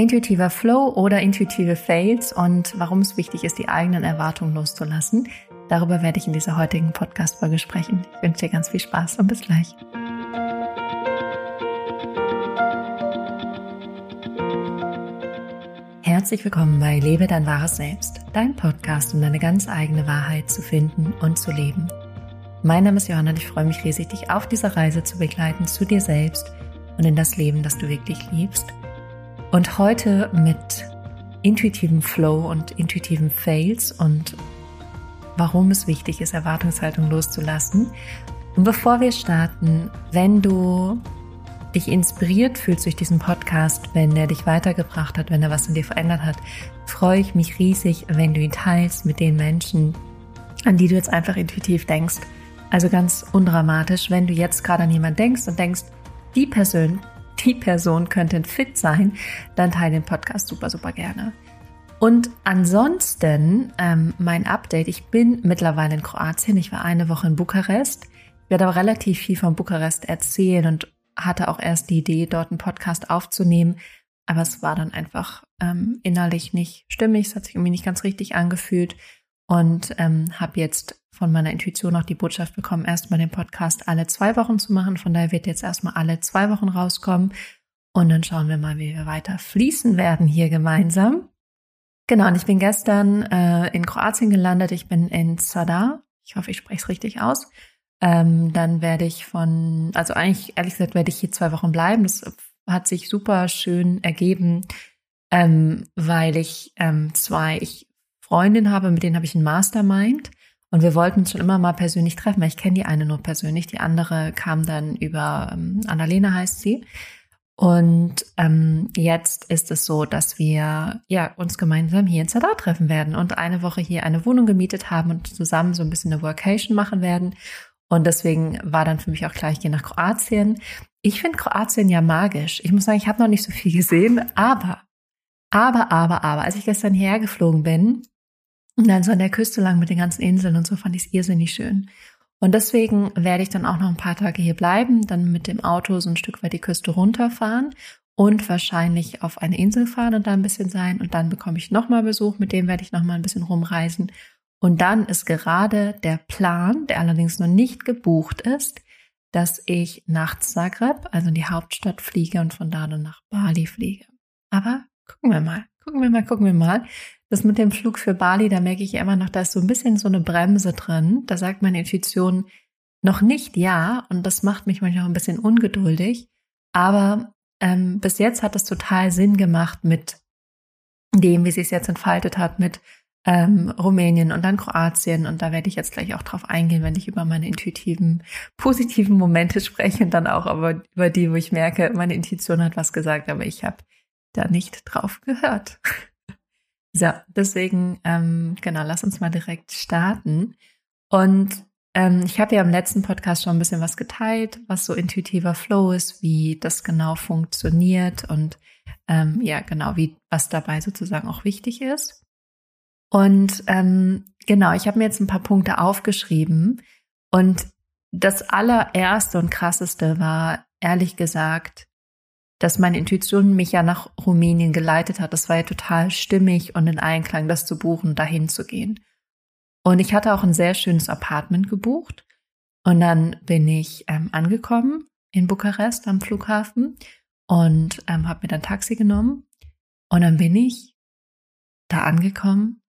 Intuitiver Flow oder intuitive Fails und warum es wichtig ist, die eigenen Erwartungen loszulassen. Darüber werde ich in dieser heutigen Podcast-Folge sprechen. Ich wünsche dir ganz viel Spaß und bis gleich. Herzlich willkommen bei Lebe dein wahres Selbst, dein Podcast, um deine ganz eigene Wahrheit zu finden und zu leben. Mein Name ist Johanna und ich freue mich riesig, dich auf dieser Reise zu begleiten zu dir selbst und in das Leben, das du wirklich liebst. Und heute mit intuitivem Flow und intuitiven Fails und warum es wichtig ist, Erwartungshaltung loszulassen. Und bevor wir starten, wenn du dich inspiriert fühlst durch diesen Podcast, wenn er dich weitergebracht hat, wenn er was in dir verändert hat, freue ich mich riesig, wenn du ihn teilst mit den Menschen, an die du jetzt einfach intuitiv denkst. Also ganz undramatisch, wenn du jetzt gerade an jemanden denkst und denkst, die Person, die Person könnte fit sein, dann teile den Podcast super, super gerne. Und ansonsten ähm, mein Update. Ich bin mittlerweile in Kroatien. Ich war eine Woche in Bukarest. Ich werde aber relativ viel von Bukarest erzählen und hatte auch erst die Idee, dort einen Podcast aufzunehmen. Aber es war dann einfach ähm, innerlich nicht stimmig. Es hat sich irgendwie nicht ganz richtig angefühlt. Und ähm, habe jetzt von meiner Intuition auch die Botschaft bekommen, erstmal den Podcast alle zwei Wochen zu machen. Von daher wird jetzt erstmal alle zwei Wochen rauskommen. Und dann schauen wir mal, wie wir weiter fließen werden hier gemeinsam. Genau, und ich bin gestern äh, in Kroatien gelandet. Ich bin in Zadar. Ich hoffe, ich spreche es richtig aus. Ähm, dann werde ich von, also eigentlich, ehrlich gesagt, werde ich hier zwei Wochen bleiben. Das hat sich super schön ergeben, ähm, weil ich ähm, zwei ich Freundinnen habe, mit denen habe ich ein Mastermind. Und wir wollten uns schon immer mal persönlich treffen, weil ich kenne die eine nur persönlich. Die andere kam dann über ähm, Annalena heißt sie. Und ähm, jetzt ist es so, dass wir ja uns gemeinsam hier in Zadar treffen werden und eine Woche hier eine Wohnung gemietet haben und zusammen so ein bisschen eine Workation machen werden. Und deswegen war dann für mich auch klar, ich gehe nach Kroatien. Ich finde Kroatien ja magisch. Ich muss sagen, ich habe noch nicht so viel gesehen, aber, aber, aber, aber, als ich gestern hierher geflogen bin, und dann so an der Küste lang mit den ganzen Inseln und so fand ich es irrsinnig schön. Und deswegen werde ich dann auch noch ein paar Tage hier bleiben, dann mit dem Auto so ein Stück weit die Küste runterfahren und wahrscheinlich auf eine Insel fahren und da ein bisschen sein. Und dann bekomme ich nochmal Besuch, mit dem werde ich nochmal ein bisschen rumreisen. Und dann ist gerade der Plan, der allerdings noch nicht gebucht ist, dass ich nach Zagreb, also in die Hauptstadt, fliege und von da dann nach Bali fliege. Aber gucken wir mal, gucken wir mal, gucken wir mal. Das mit dem Flug für Bali, da merke ich immer noch, da ist so ein bisschen so eine Bremse drin. Da sagt meine Intuition noch nicht ja und das macht mich manchmal auch ein bisschen ungeduldig. Aber ähm, bis jetzt hat es total Sinn gemacht mit dem, wie sie es jetzt entfaltet hat, mit ähm, Rumänien und dann Kroatien. Und da werde ich jetzt gleich auch drauf eingehen, wenn ich über meine intuitiven, positiven Momente spreche und dann auch über, über die, wo ich merke, meine Intuition hat was gesagt, aber ich habe da nicht drauf gehört. So, deswegen, ähm, genau, lass uns mal direkt starten. Und ähm, ich habe ja im letzten Podcast schon ein bisschen was geteilt, was so intuitiver Flow ist, wie das genau funktioniert und ähm, ja, genau, wie was dabei sozusagen auch wichtig ist. Und ähm, genau, ich habe mir jetzt ein paar Punkte aufgeschrieben und das allererste und krasseste war ehrlich gesagt dass meine Intuition mich ja nach Rumänien geleitet hat. Das war ja total stimmig und in Einklang, das zu buchen, dahin zu gehen. Und ich hatte auch ein sehr schönes Apartment gebucht. Und dann bin ich ähm, angekommen in Bukarest am Flughafen und ähm, habe mir dann Taxi genommen. Und dann bin ich da angekommen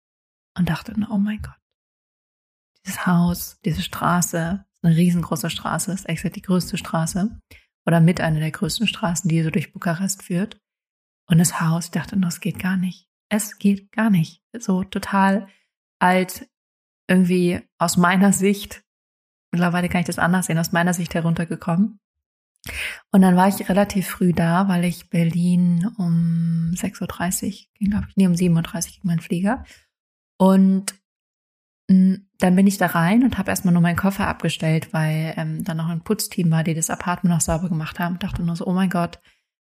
und dachte, oh mein Gott, dieses Haus, diese Straße, eine riesengroße Straße, ist echt die größte Straße oder mit einer der größten Straßen, die so durch Bukarest führt. Und das Haus, ich dachte, das geht gar nicht. Es geht gar nicht. So total alt, irgendwie aus meiner Sicht, mittlerweile kann ich das anders sehen, aus meiner Sicht heruntergekommen. Und dann war ich relativ früh da, weil ich Berlin um 6.30 Uhr ging, glaube ich, nee, um 7.30 Uhr ging mein Flieger. Und dann bin ich da rein und habe erstmal nur meinen Koffer abgestellt, weil ähm, dann noch ein Putzteam war, die das Apartment noch sauber gemacht haben. Dachte nur so, oh mein Gott,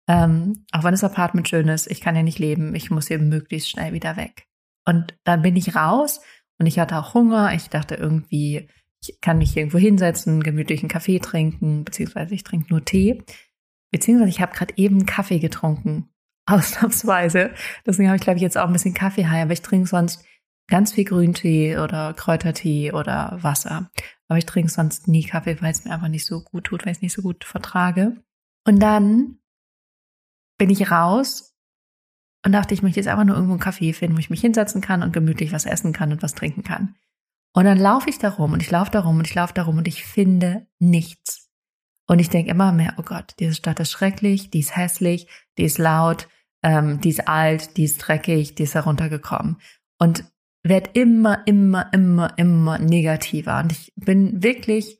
ähm, auch wenn das Apartment schön ist, ich kann ja nicht leben, ich muss hier möglichst schnell wieder weg. Und dann bin ich raus und ich hatte auch Hunger. Ich dachte irgendwie, ich kann mich irgendwo hinsetzen, gemütlich einen Kaffee trinken, beziehungsweise ich trinke nur Tee. Beziehungsweise ich habe gerade eben Kaffee getrunken Ausnahmsweise. Deswegen habe ich, glaube ich, jetzt auch ein bisschen Kaffee high, aber ich trinke sonst ganz viel Grüntee oder Kräutertee oder Wasser. Aber ich trinke sonst nie Kaffee, weil es mir einfach nicht so gut tut, weil ich es nicht so gut vertrage. Und dann bin ich raus und dachte, ich möchte jetzt einfach nur irgendwo einen Kaffee finden, wo ich mich hinsetzen kann und gemütlich was essen kann und was trinken kann. Und dann laufe ich da rum und ich laufe da rum und ich laufe da rum und ich finde nichts. Und ich denke immer mehr, oh Gott, diese Stadt ist schrecklich, die ist hässlich, die ist laut, ähm, die ist alt, die ist dreckig, die ist heruntergekommen. Und werde immer, immer, immer, immer negativer. Und ich bin wirklich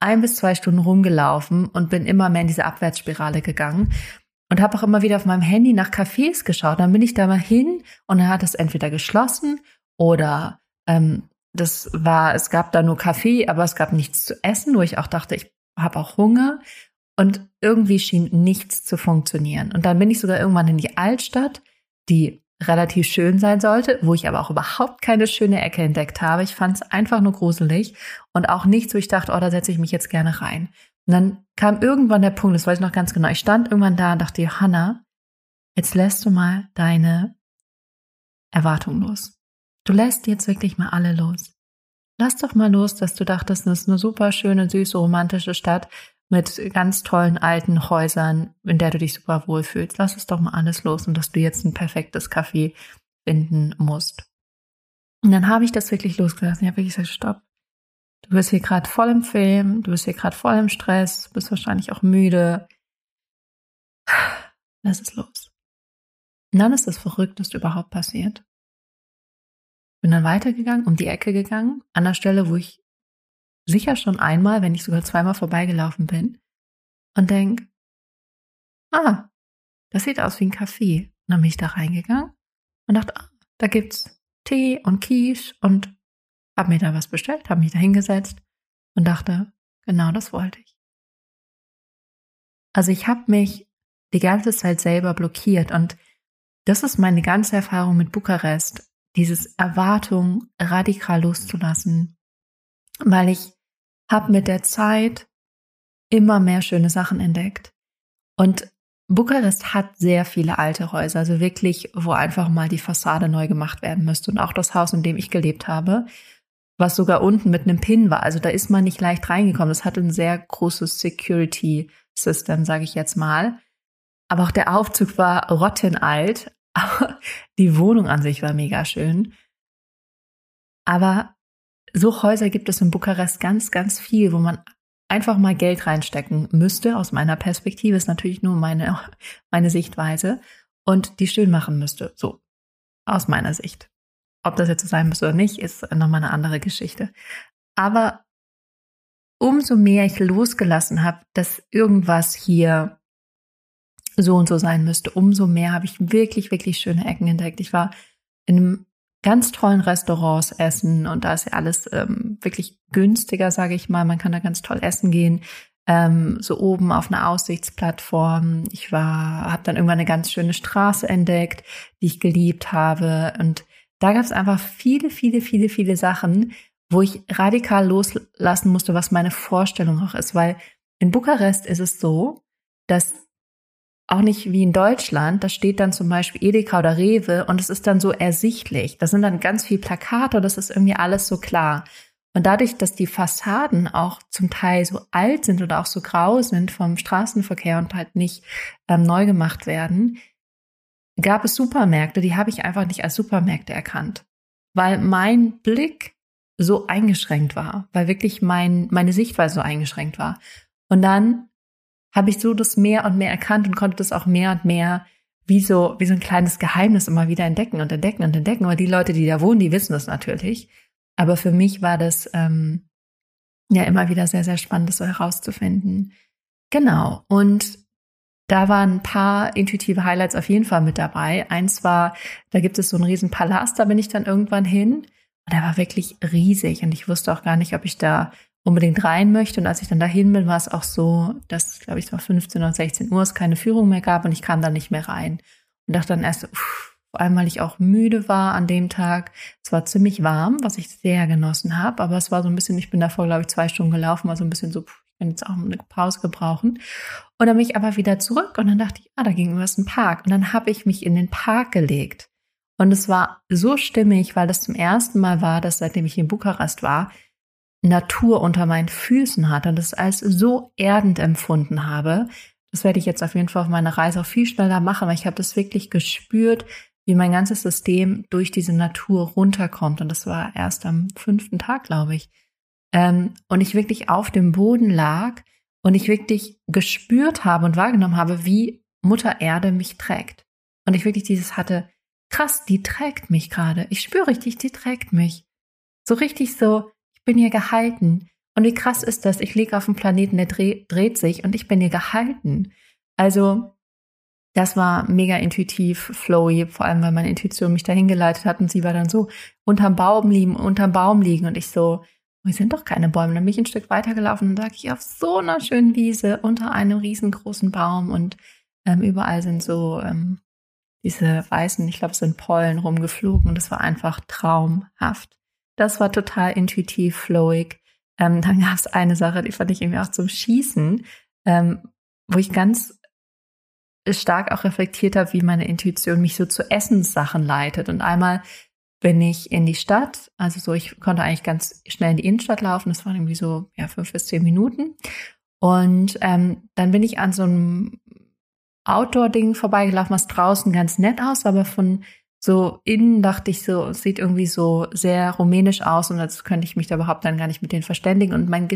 ein bis zwei Stunden rumgelaufen und bin immer mehr in diese Abwärtsspirale gegangen und habe auch immer wieder auf meinem Handy nach Cafés geschaut. Dann bin ich da mal hin und dann hat es entweder geschlossen oder ähm, das war, es gab da nur Kaffee, aber es gab nichts zu essen, wo ich auch dachte, ich habe auch Hunger. Und irgendwie schien nichts zu funktionieren. Und dann bin ich sogar irgendwann in die Altstadt, die relativ schön sein sollte, wo ich aber auch überhaupt keine schöne Ecke entdeckt habe. Ich fand es einfach nur gruselig und auch nichts, wo ich dachte, oh, da setze ich mich jetzt gerne rein. Und dann kam irgendwann der Punkt, das weiß ich noch ganz genau, ich stand irgendwann da und dachte, Johanna, jetzt lässt du mal deine Erwartungen los. Du lässt jetzt wirklich mal alle los. Lass doch mal los, dass du dachtest, das ist eine super schöne, süße, romantische Stadt mit ganz tollen alten Häusern, in der du dich super wohlfühlst. Lass es doch mal alles los und dass du jetzt ein perfektes Café finden musst. Und dann habe ich das wirklich losgelassen. Ich habe wirklich gesagt, stopp. Du bist hier gerade voll im Film, du bist hier gerade voll im Stress, bist wahrscheinlich auch müde. Lass es los. Und dann ist das Verrückteste überhaupt passiert. Bin dann weitergegangen, um die Ecke gegangen, an der Stelle, wo ich sicher schon einmal, wenn nicht sogar zweimal vorbeigelaufen bin und denk, ah, das sieht aus wie ein Café. Und dann bin ich da reingegangen und dachte, ah, da gibt's Tee und Quiche und hab mir da was bestellt, hab mich da hingesetzt und dachte, genau das wollte ich. Also ich habe mich die ganze Zeit selber blockiert und das ist meine ganze Erfahrung mit Bukarest, dieses Erwartung radikal loszulassen, weil ich habe mit der Zeit immer mehr schöne Sachen entdeckt. Und Bukarest hat sehr viele alte Häuser, also wirklich, wo einfach mal die Fassade neu gemacht werden müsste. Und auch das Haus, in dem ich gelebt habe, was sogar unten mit einem Pin war. Also da ist man nicht leicht reingekommen. Das hat ein sehr großes Security System, sage ich jetzt mal. Aber auch der Aufzug war rottenalt. Aber die Wohnung an sich war mega schön. Aber so Häuser gibt es in Bukarest ganz, ganz viel, wo man einfach mal Geld reinstecken müsste. Aus meiner Perspektive ist natürlich nur meine, meine Sichtweise und die schön machen müsste. So. Aus meiner Sicht. Ob das jetzt so sein müsste oder nicht, ist nochmal eine andere Geschichte. Aber umso mehr ich losgelassen habe, dass irgendwas hier so und so sein müsste, umso mehr habe ich wirklich, wirklich schöne Ecken entdeckt. Ich war in einem ganz tollen Restaurants essen und da ist ja alles ähm, wirklich günstiger, sage ich mal. Man kann da ganz toll essen gehen. Ähm, so oben auf einer Aussichtsplattform. Ich war, habe dann irgendwann eine ganz schöne Straße entdeckt, die ich geliebt habe. Und da gab es einfach viele, viele, viele, viele Sachen, wo ich radikal loslassen musste, was meine Vorstellung auch ist. Weil in Bukarest ist es so, dass auch nicht wie in Deutschland, da steht dann zum Beispiel Edeka oder Rewe und es ist dann so ersichtlich. Da sind dann ganz viel Plakate und das ist irgendwie alles so klar. Und dadurch, dass die Fassaden auch zum Teil so alt sind oder auch so grau sind vom Straßenverkehr und halt nicht ähm, neu gemacht werden, gab es Supermärkte, die habe ich einfach nicht als Supermärkte erkannt, weil mein Blick so eingeschränkt war, weil wirklich mein, meine Sichtweise so eingeschränkt war. Und dann habe ich so das mehr und mehr erkannt und konnte das auch mehr und mehr wie so, wie so ein kleines Geheimnis immer wieder entdecken und entdecken und entdecken. Aber die Leute, die da wohnen, die wissen das natürlich. Aber für mich war das ähm, ja immer wieder sehr, sehr spannend, das so herauszufinden. Genau. Und da waren ein paar intuitive Highlights auf jeden Fall mit dabei. Eins war, da gibt es so einen riesen Palast, da bin ich dann irgendwann hin. Und der war wirklich riesig und ich wusste auch gar nicht, ob ich da unbedingt rein möchte. Und als ich dann dahin bin, war es auch so, dass, glaube ich, es war 15 oder 16 Uhr, es keine Führung mehr gab und ich kam dann nicht mehr rein. Und dachte dann erst, uff, vor allem, weil ich auch müde war an dem Tag. Es war ziemlich warm, was ich sehr genossen habe, aber es war so ein bisschen, ich bin davor, glaube ich, zwei Stunden gelaufen, war so ein bisschen so, pff, ich kann jetzt auch eine Pause gebrauchen. Und dann bin ich aber wieder zurück und dann dachte ich, ah, da gegenüber ist ein Park. Und dann habe ich mich in den Park gelegt. Und es war so stimmig, weil das zum ersten Mal war, dass seitdem ich in Bukarest war, Natur unter meinen Füßen hatte und das als so erdend empfunden habe. Das werde ich jetzt auf jeden Fall auf meiner Reise auch viel schneller machen, weil ich habe das wirklich gespürt, wie mein ganzes System durch diese Natur runterkommt. Und das war erst am fünften Tag, glaube ich. Ähm, und ich wirklich auf dem Boden lag und ich wirklich gespürt habe und wahrgenommen habe, wie Mutter Erde mich trägt. Und ich wirklich dieses hatte, krass, die trägt mich gerade. Ich spüre richtig, die trägt mich. So richtig so, ich bin hier gehalten. Und wie krass ist das? Ich liege auf dem Planeten, der dreht, dreht sich und ich bin hier gehalten. Also, das war mega intuitiv, flowy, vor allem weil meine Intuition mich dahin geleitet hat und sie war dann so unterm Baum liegen, unterm Baum liegen und ich so, wir sind doch keine Bäume. Dann bin ich ein Stück weitergelaufen und sage ich auf so einer schönen Wiese unter einem riesengroßen Baum und ähm, überall sind so ähm, diese weißen, ich glaube, es sind Pollen rumgeflogen und das war einfach traumhaft. Das war total intuitiv, flowig. Ähm, dann gab es eine Sache, die fand ich irgendwie auch zum Schießen, ähm, wo ich ganz stark auch reflektiert habe, wie meine Intuition mich so zu Essenssachen leitet. Und einmal bin ich in die Stadt. Also so, ich konnte eigentlich ganz schnell in die Innenstadt laufen. Das waren irgendwie so ja, fünf bis zehn Minuten. Und ähm, dann bin ich an so einem Outdoor-Ding vorbeigelaufen, was draußen ganz nett aus, aber von so innen dachte ich so, sieht irgendwie so sehr rumänisch aus und als könnte ich mich da überhaupt dann gar nicht mit denen verständigen. Und mein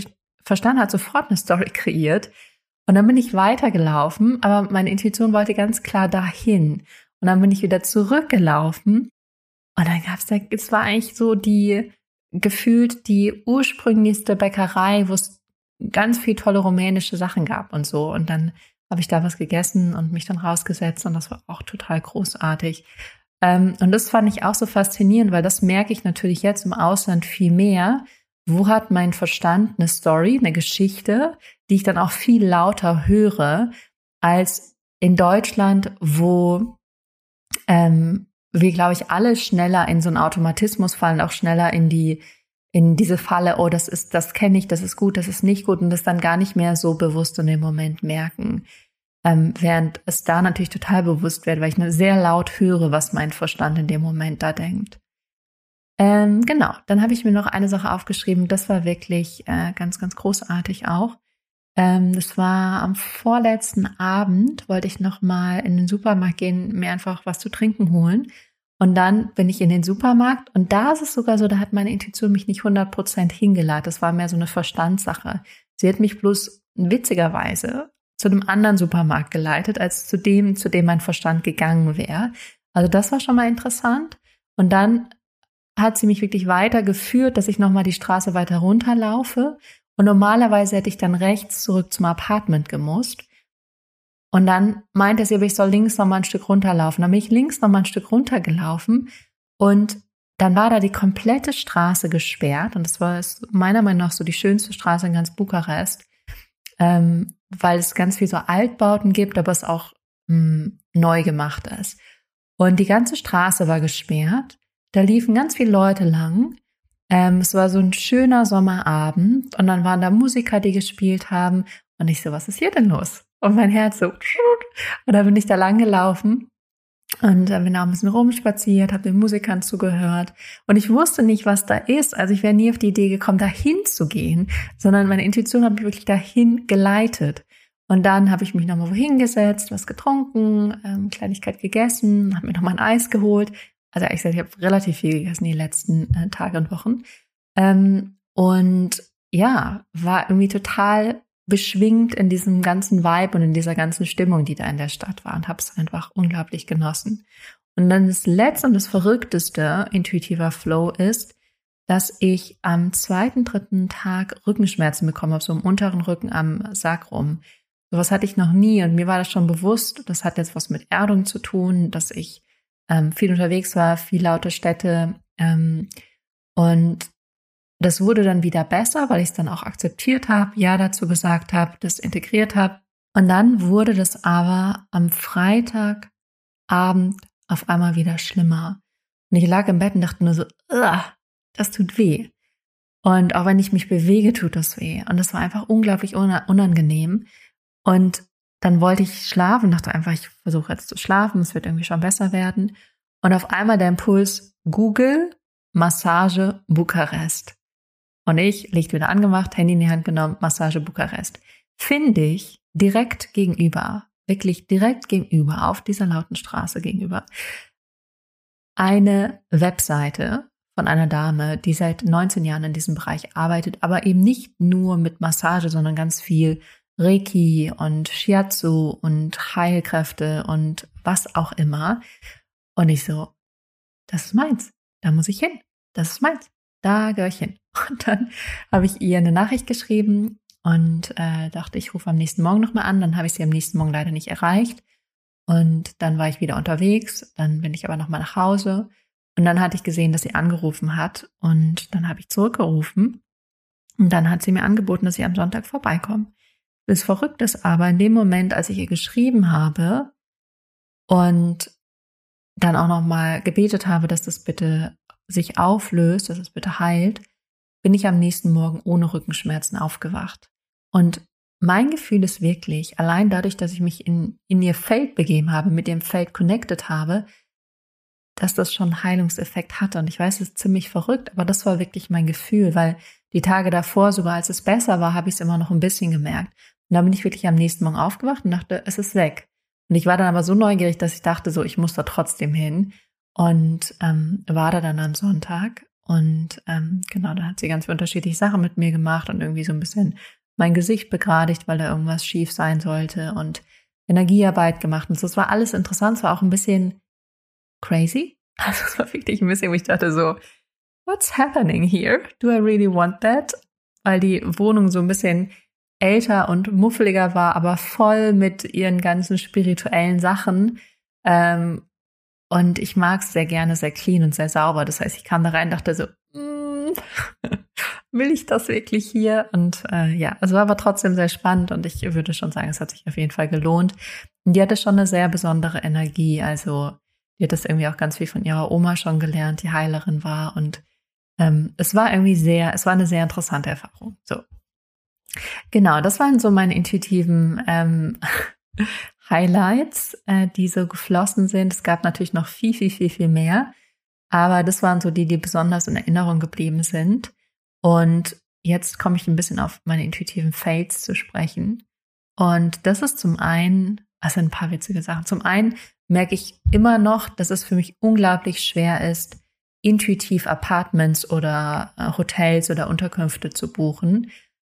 Verstand hat sofort eine Story kreiert. Und dann bin ich weitergelaufen, aber meine Intuition wollte ganz klar dahin. Und dann bin ich wieder zurückgelaufen und dann gab's da, es war eigentlich so die, gefühlt die ursprünglichste Bäckerei, wo es ganz viel tolle rumänische Sachen gab und so. Und dann habe ich da was gegessen und mich dann rausgesetzt und das war auch total großartig. Ähm, und das fand ich auch so faszinierend, weil das merke ich natürlich jetzt im Ausland viel mehr. Wo hat mein Verstand eine Story, eine Geschichte, die ich dann auch viel lauter höre, als in Deutschland, wo ähm, wir, glaube ich, alle schneller in so einen Automatismus fallen, auch schneller in die, in diese Falle, oh, das ist, das kenne ich, das ist gut, das ist nicht gut und das dann gar nicht mehr so bewusst in dem Moment merken. Ähm, während es da natürlich total bewusst wird, weil ich sehr laut höre, was mein Verstand in dem Moment da denkt. Ähm, genau, dann habe ich mir noch eine Sache aufgeschrieben, das war wirklich äh, ganz, ganz großartig auch. Ähm, das war am vorletzten Abend, wollte ich nochmal in den Supermarkt gehen, mir einfach was zu trinken holen. Und dann bin ich in den Supermarkt und da ist es sogar so, da hat meine Intuition mich nicht 100% hingeleitet. Das war mehr so eine Verstandssache. Sie hat mich bloß witzigerweise zu einem anderen Supermarkt geleitet, als zu dem, zu dem mein Verstand gegangen wäre. Also das war schon mal interessant. Und dann hat sie mich wirklich weitergeführt, dass ich nochmal die Straße weiter runterlaufe. Und normalerweise hätte ich dann rechts zurück zum Apartment gemusst. Und dann meinte sie, aber ich soll links noch mal ein Stück runterlaufen. Dann bin ich links noch mal ein Stück runtergelaufen und dann war da die komplette Straße gesperrt und das war meiner Meinung nach so die schönste Straße in ganz Bukarest, ähm, weil es ganz viel so Altbauten gibt, aber es auch mh, hm, neu gemacht ist. Und die ganze Straße war gesperrt. Da liefen ganz viele Leute lang. Ähm, es war so ein schöner Sommerabend und dann waren da Musiker, die gespielt haben. Und ich so, was ist hier denn los? Und mein Herz so. Und dann bin ich da lang gelaufen und äh, bin auch ein bisschen rumspaziert, habe den Musikern zugehört. Und ich wusste nicht, was da ist. Also ich wäre nie auf die Idee gekommen, dahin zu gehen, sondern meine Intuition hat mich wirklich dahin geleitet. Und dann habe ich mich nochmal wohin gesetzt, was getrunken, ähm, Kleinigkeit gegessen, habe mir nochmal ein Eis geholt. Also ich, ich habe relativ viel gegessen die letzten äh, Tage und Wochen. Ähm, und ja, war irgendwie total beschwingt in diesem ganzen Vibe und in dieser ganzen Stimmung, die da in der Stadt war und habe es einfach unglaublich genossen. Und dann das letzte und das verrückteste intuitiver Flow ist, dass ich am zweiten, dritten Tag Rückenschmerzen bekommen habe, so im unteren Rücken am Sacrum. Sowas hatte ich noch nie und mir war das schon bewusst. Das hat jetzt was mit Erdung zu tun, dass ich ähm, viel unterwegs war, viel laute Städte ähm, und das wurde dann wieder besser, weil ich es dann auch akzeptiert habe, ja dazu gesagt habe, das integriert habe. Und dann wurde das aber am Freitagabend auf einmal wieder schlimmer. Und ich lag im Bett und dachte nur so, das tut weh. Und auch wenn ich mich bewege, tut das weh. Und das war einfach unglaublich unangenehm. Und dann wollte ich schlafen, dachte einfach, ich versuche jetzt zu schlafen, es wird irgendwie schon besser werden. Und auf einmal der Impuls, Google, Massage, Bukarest. Und ich, Licht wieder angemacht, Handy in die Hand genommen, Massage Bukarest. Finde ich direkt gegenüber, wirklich direkt gegenüber, auf dieser lauten Straße gegenüber, eine Webseite von einer Dame, die seit 19 Jahren in diesem Bereich arbeitet, aber eben nicht nur mit Massage, sondern ganz viel Reiki und Shiatsu und Heilkräfte und was auch immer. Und ich so, das ist meins, da muss ich hin, das ist meins, da gehöre ich hin. Und dann habe ich ihr eine Nachricht geschrieben und äh, dachte, ich rufe am nächsten Morgen nochmal an. Dann habe ich sie am nächsten Morgen leider nicht erreicht. Und dann war ich wieder unterwegs, dann bin ich aber nochmal nach Hause. Und dann hatte ich gesehen, dass sie angerufen hat. Und dann habe ich zurückgerufen. Und dann hat sie mir angeboten, dass ich am Sonntag vorbeikomme. Das Verrückte ist aber, in dem Moment, als ich ihr geschrieben habe und dann auch nochmal gebetet habe, dass das bitte sich auflöst, dass es bitte heilt, bin ich am nächsten Morgen ohne Rückenschmerzen aufgewacht. Und mein Gefühl ist wirklich, allein dadurch, dass ich mich in, in ihr Feld begeben habe, mit ihrem Feld connected habe, dass das schon Heilungseffekt hatte. Und ich weiß, es ist ziemlich verrückt, aber das war wirklich mein Gefühl, weil die Tage davor, sogar als es besser war, habe ich es immer noch ein bisschen gemerkt. Und dann bin ich wirklich am nächsten Morgen aufgewacht und dachte, es ist weg. Und ich war dann aber so neugierig, dass ich dachte, so, ich muss da trotzdem hin. Und ähm, war da dann am Sonntag. Und ähm, genau, da hat sie ganz unterschiedliche Sachen mit mir gemacht und irgendwie so ein bisschen mein Gesicht begradigt, weil da irgendwas schief sein sollte und Energiearbeit gemacht. Und so, es war alles interessant, es war auch ein bisschen crazy. Also es war wirklich ein bisschen, wo ich dachte so, what's happening here? Do I really want that? Weil die Wohnung so ein bisschen älter und muffeliger war, aber voll mit ihren ganzen spirituellen Sachen. Ähm, und ich mag es sehr gerne, sehr clean und sehr sauber. Das heißt, ich kam da rein, dachte so, mm, will ich das wirklich hier? Und äh, ja, es war aber trotzdem sehr spannend und ich würde schon sagen, es hat sich auf jeden Fall gelohnt. Und die hatte schon eine sehr besondere Energie. Also die hat das irgendwie auch ganz viel von ihrer Oma schon gelernt, die Heilerin war. Und ähm, es war irgendwie sehr, es war eine sehr interessante Erfahrung. So. Genau, das waren so meine intuitiven ähm, Highlights, äh, die so geflossen sind. Es gab natürlich noch viel, viel, viel, viel mehr. Aber das waren so die, die besonders in Erinnerung geblieben sind. Und jetzt komme ich ein bisschen auf meine intuitiven Fates zu sprechen. Und das ist zum einen, also ein paar witzige Sachen. Zum einen merke ich immer noch, dass es für mich unglaublich schwer ist, intuitiv Apartments oder äh, Hotels oder Unterkünfte zu buchen,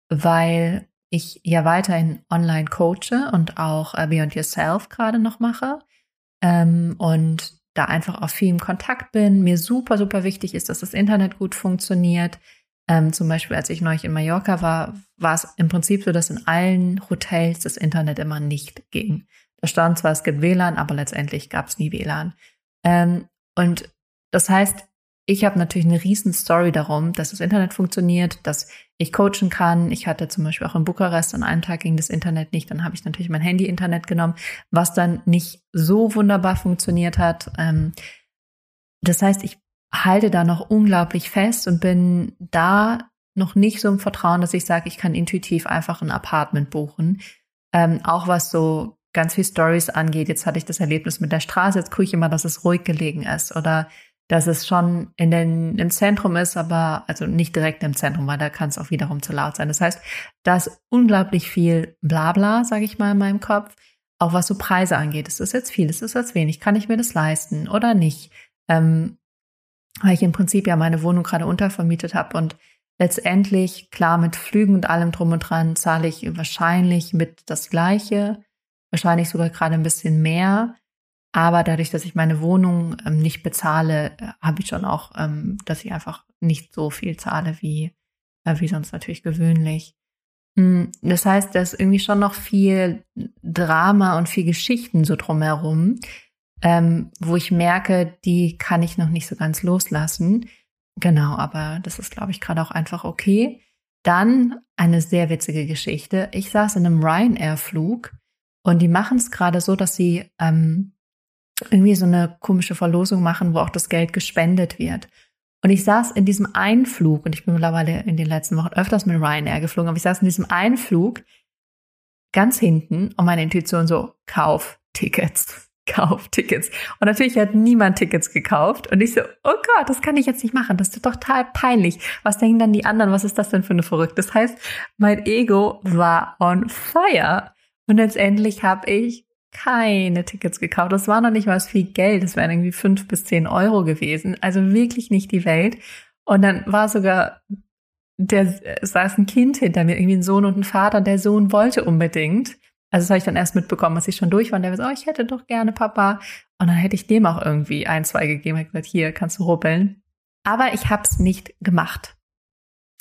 weil ich ja weiterhin online coache und auch äh, Beyond Yourself gerade noch mache ähm, und da einfach auch viel im Kontakt bin. Mir super, super wichtig ist, dass das Internet gut funktioniert. Ähm, zum Beispiel, als ich neulich in Mallorca war, war es im Prinzip so, dass in allen Hotels das Internet immer nicht ging. Da stand zwar, es gibt WLAN, aber letztendlich gab es nie WLAN. Ähm, und das heißt, ich habe natürlich eine riesen Story darum, dass das Internet funktioniert, dass ich coachen kann. Ich hatte zum Beispiel auch in Bukarest an einem Tag ging das Internet nicht. Dann habe ich natürlich mein Handy-Internet genommen, was dann nicht so wunderbar funktioniert hat. Ähm, das heißt, ich halte da noch unglaublich fest und bin da noch nicht so im Vertrauen, dass ich sage, ich kann intuitiv einfach ein Apartment buchen. Ähm, auch was so ganz viel Stories angeht. Jetzt hatte ich das Erlebnis mit der Straße. Jetzt gucke ich immer, dass es ruhig gelegen ist oder dass es schon in den, im Zentrum ist, aber also nicht direkt im Zentrum, weil da kann es auch wiederum zu laut sein. Das heißt, da ist unglaublich viel Blabla, sage ich mal, in meinem Kopf. Auch was so Preise angeht. Ist das jetzt viel? Ist das jetzt wenig? Kann ich mir das leisten oder nicht? Ähm, weil ich im Prinzip ja meine Wohnung gerade untervermietet habe und letztendlich, klar, mit Flügen und allem drum und dran zahle ich wahrscheinlich mit das Gleiche, wahrscheinlich sogar gerade ein bisschen mehr. Aber dadurch, dass ich meine Wohnung ähm, nicht bezahle, äh, habe ich schon auch, ähm, dass ich einfach nicht so viel zahle wie, äh, wie sonst natürlich gewöhnlich. Mm, das heißt, da ist irgendwie schon noch viel Drama und viel Geschichten so drumherum, ähm, wo ich merke, die kann ich noch nicht so ganz loslassen. Genau, aber das ist, glaube ich, gerade auch einfach okay. Dann eine sehr witzige Geschichte. Ich saß in einem Ryanair-Flug und die machen es gerade so, dass sie ähm, irgendwie so eine komische Verlosung machen, wo auch das Geld gespendet wird. Und ich saß in diesem Einflug, und ich bin mittlerweile in den letzten Wochen öfters mit Ryanair geflogen, aber ich saß in diesem Einflug ganz hinten und meine Intuition so, kauf Tickets, kauf Tickets. Und natürlich hat niemand Tickets gekauft. Und ich so, oh Gott, das kann ich jetzt nicht machen. Das ist total peinlich. Was denken dann die anderen? Was ist das denn für eine Verrückte? Das heißt, mein Ego war on fire. Und letztendlich habe ich keine Tickets gekauft. Das war noch nicht mal viel Geld. Das wären irgendwie fünf bis zehn Euro gewesen. Also wirklich nicht die Welt. Und dann war sogar der saß ein Kind hinter mir, irgendwie ein Sohn und ein Vater. Der Sohn wollte unbedingt. Also das habe ich dann erst mitbekommen, als ich schon durch war. Und der war so, oh, ich hätte doch gerne Papa. Und dann hätte ich dem auch irgendwie ein, zwei gegeben. Ich gesagt, hier kannst du ruppeln. Aber ich habe es nicht gemacht.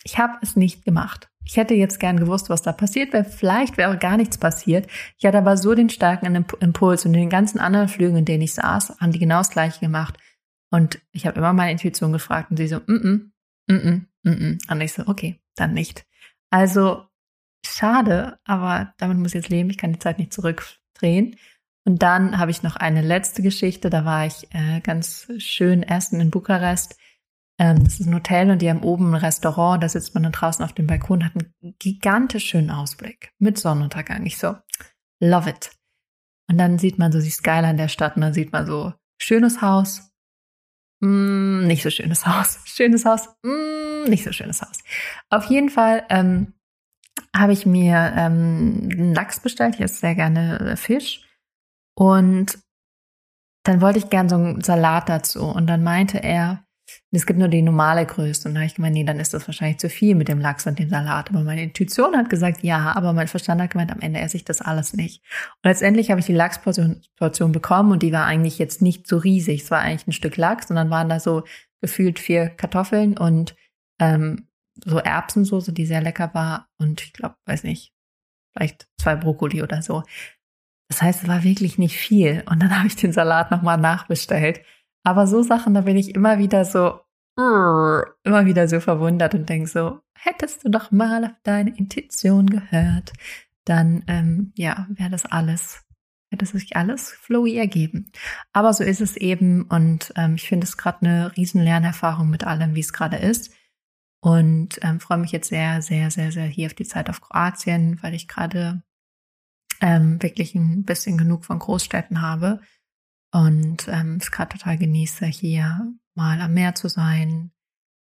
Ich habe es nicht gemacht. Ich hätte jetzt gern gewusst, was da passiert wäre. Vielleicht wäre gar nichts passiert. Ich hatte aber so den starken Impuls und den ganzen anderen Flügen, in denen ich saß, haben die genau das Gleiche gemacht. Und ich habe immer meine Intuition gefragt und sie so, mm, mm, mm, mm, mm. Und ich so, okay, dann nicht. Also schade, aber damit muss ich jetzt leben. Ich kann die Zeit nicht zurückdrehen. Und dann habe ich noch eine letzte Geschichte. Da war ich äh, ganz schön essen in Bukarest das ist ein Hotel und die haben oben ein Restaurant. Da sitzt man dann draußen auf dem Balkon, hat einen gigantisch schönen Ausblick mit Sonnenuntergang. Ich so, love it. Und dann sieht man so die Skyline der Stadt und dann sieht man so, schönes Haus, mm, nicht so schönes Haus, schönes Haus, mm, nicht so schönes Haus. Auf jeden Fall ähm, habe ich mir ähm, einen Lachs bestellt. Ich esse sehr gerne äh, Fisch. Und dann wollte ich gern so einen Salat dazu. Und dann meinte er, es gibt nur die normale Größe. Und da habe ich gemeint, nee, dann ist das wahrscheinlich zu viel mit dem Lachs und dem Salat. Aber meine Intuition hat gesagt, ja, aber mein Verstand hat gemeint, am Ende esse ich das alles nicht. Und letztendlich habe ich die Lachsportion Portion bekommen und die war eigentlich jetzt nicht so riesig. Es war eigentlich ein Stück Lachs und dann waren da so gefühlt vier Kartoffeln und ähm, so Erbsensoße, die sehr lecker war. Und ich glaube, weiß nicht, vielleicht zwei Brokkoli oder so. Das heißt, es war wirklich nicht viel. Und dann habe ich den Salat nochmal nachbestellt. Aber so Sachen, da bin ich immer wieder so, immer wieder so verwundert und denke so, hättest du doch mal auf deine Intuition gehört, dann ähm, ja, wäre das alles, hätte sich alles flowy ergeben. Aber so ist es eben und ähm, ich finde es gerade eine riesen Lernerfahrung mit allem, wie es gerade ist. Und ähm, freue mich jetzt sehr, sehr, sehr, sehr hier auf die Zeit auf Kroatien, weil ich gerade ähm, wirklich ein bisschen genug von Großstädten habe und ähm, es gerade total genieße, hier mal am Meer zu sein,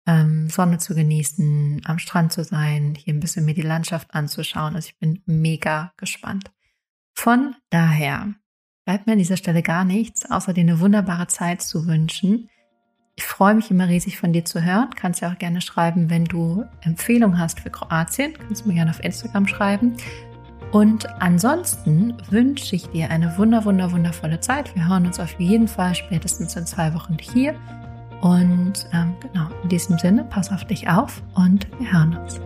ähm, Sonne zu genießen, am Strand zu sein, hier ein bisschen mir die Landschaft anzuschauen. Also ich bin mega gespannt. Von daher bleibt mir an dieser Stelle gar nichts, außer dir eine wunderbare Zeit zu wünschen. Ich freue mich immer riesig von dir zu hören. Kannst ja auch gerne schreiben, wenn du Empfehlungen hast für Kroatien. Kannst du mir gerne auf Instagram schreiben. Und ansonsten wünsche ich dir eine wunder, wunder, wundervolle Zeit. Wir hören uns auf jeden Fall spätestens in zwei Wochen hier. Und ähm, genau, in diesem Sinne, pass auf dich auf und wir hören uns.